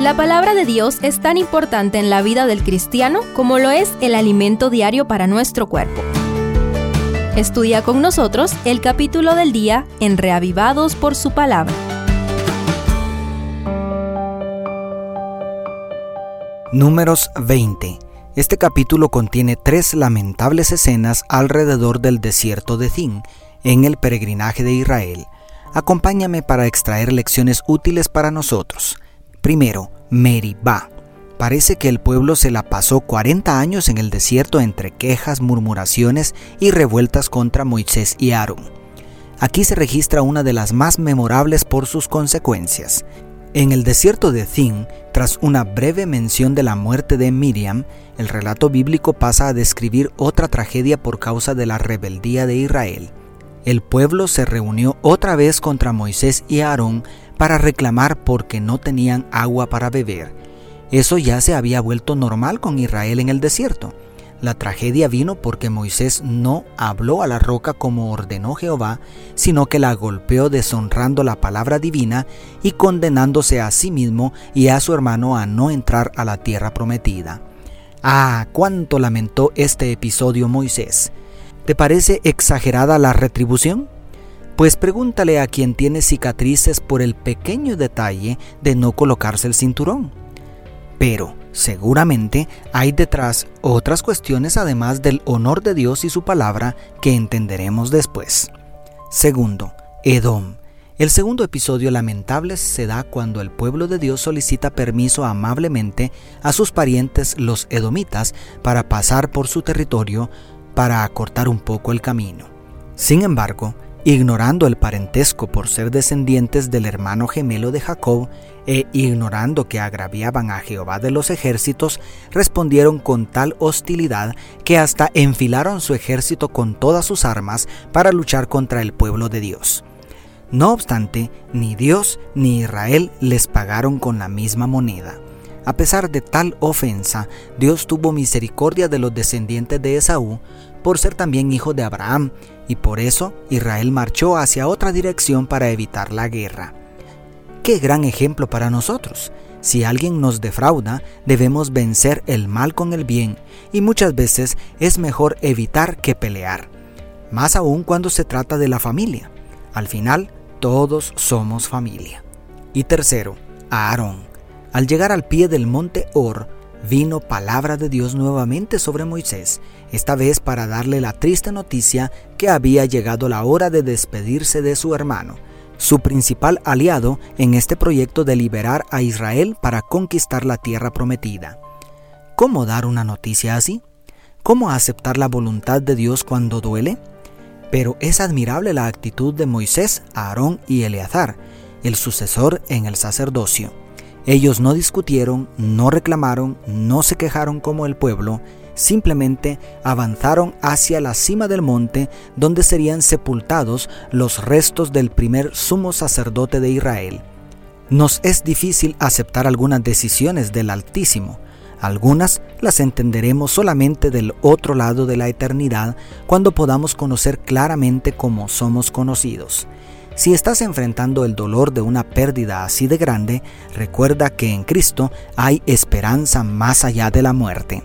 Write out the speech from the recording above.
La palabra de Dios es tan importante en la vida del cristiano como lo es el alimento diario para nuestro cuerpo. Estudia con nosotros el capítulo del día en Reavivados por su palabra. Números 20. Este capítulo contiene tres lamentables escenas alrededor del desierto de Zin, en el peregrinaje de Israel. Acompáñame para extraer lecciones útiles para nosotros. Primero, Meribá. Parece que el pueblo se la pasó 40 años en el desierto entre quejas, murmuraciones y revueltas contra Moisés y Aarón. Aquí se registra una de las más memorables por sus consecuencias. En el desierto de Zin, tras una breve mención de la muerte de Miriam, el relato bíblico pasa a describir otra tragedia por causa de la rebeldía de Israel. El pueblo se reunió otra vez contra Moisés y Aarón para reclamar porque no tenían agua para beber. Eso ya se había vuelto normal con Israel en el desierto. La tragedia vino porque Moisés no habló a la roca como ordenó Jehová, sino que la golpeó deshonrando la palabra divina y condenándose a sí mismo y a su hermano a no entrar a la tierra prometida. Ah, cuánto lamentó este episodio Moisés. ¿Te parece exagerada la retribución? Pues pregúntale a quien tiene cicatrices por el pequeño detalle de no colocarse el cinturón. Pero seguramente hay detrás otras cuestiones además del honor de Dios y su palabra que entenderemos después. Segundo, Edom. El segundo episodio lamentable se da cuando el pueblo de Dios solicita permiso amablemente a sus parientes los edomitas para pasar por su territorio para acortar un poco el camino. Sin embargo, ignorando el parentesco por ser descendientes del hermano gemelo de Jacob e ignorando que agraviaban a Jehová de los ejércitos, respondieron con tal hostilidad que hasta enfilaron su ejército con todas sus armas para luchar contra el pueblo de Dios. No obstante, ni Dios ni Israel les pagaron con la misma moneda. A pesar de tal ofensa, Dios tuvo misericordia de los descendientes de Esaú, por ser también hijo de Abraham, y por eso Israel marchó hacia otra dirección para evitar la guerra. Qué gran ejemplo para nosotros. Si alguien nos defrauda, debemos vencer el mal con el bien, y muchas veces es mejor evitar que pelear, más aún cuando se trata de la familia. Al final, todos somos familia. Y tercero, Aarón. Al llegar al pie del monte Or, vino palabra de Dios nuevamente sobre Moisés, esta vez para darle la triste noticia que había llegado la hora de despedirse de su hermano, su principal aliado en este proyecto de liberar a Israel para conquistar la tierra prometida. ¿Cómo dar una noticia así? ¿Cómo aceptar la voluntad de Dios cuando duele? Pero es admirable la actitud de Moisés, Aarón y Eleazar, el sucesor en el sacerdocio. Ellos no discutieron, no reclamaron, no se quejaron como el pueblo, simplemente avanzaron hacia la cima del monte donde serían sepultados los restos del primer sumo sacerdote de Israel. Nos es difícil aceptar algunas decisiones del Altísimo, algunas las entenderemos solamente del otro lado de la eternidad cuando podamos conocer claramente cómo somos conocidos. Si estás enfrentando el dolor de una pérdida así de grande, recuerda que en Cristo hay esperanza más allá de la muerte.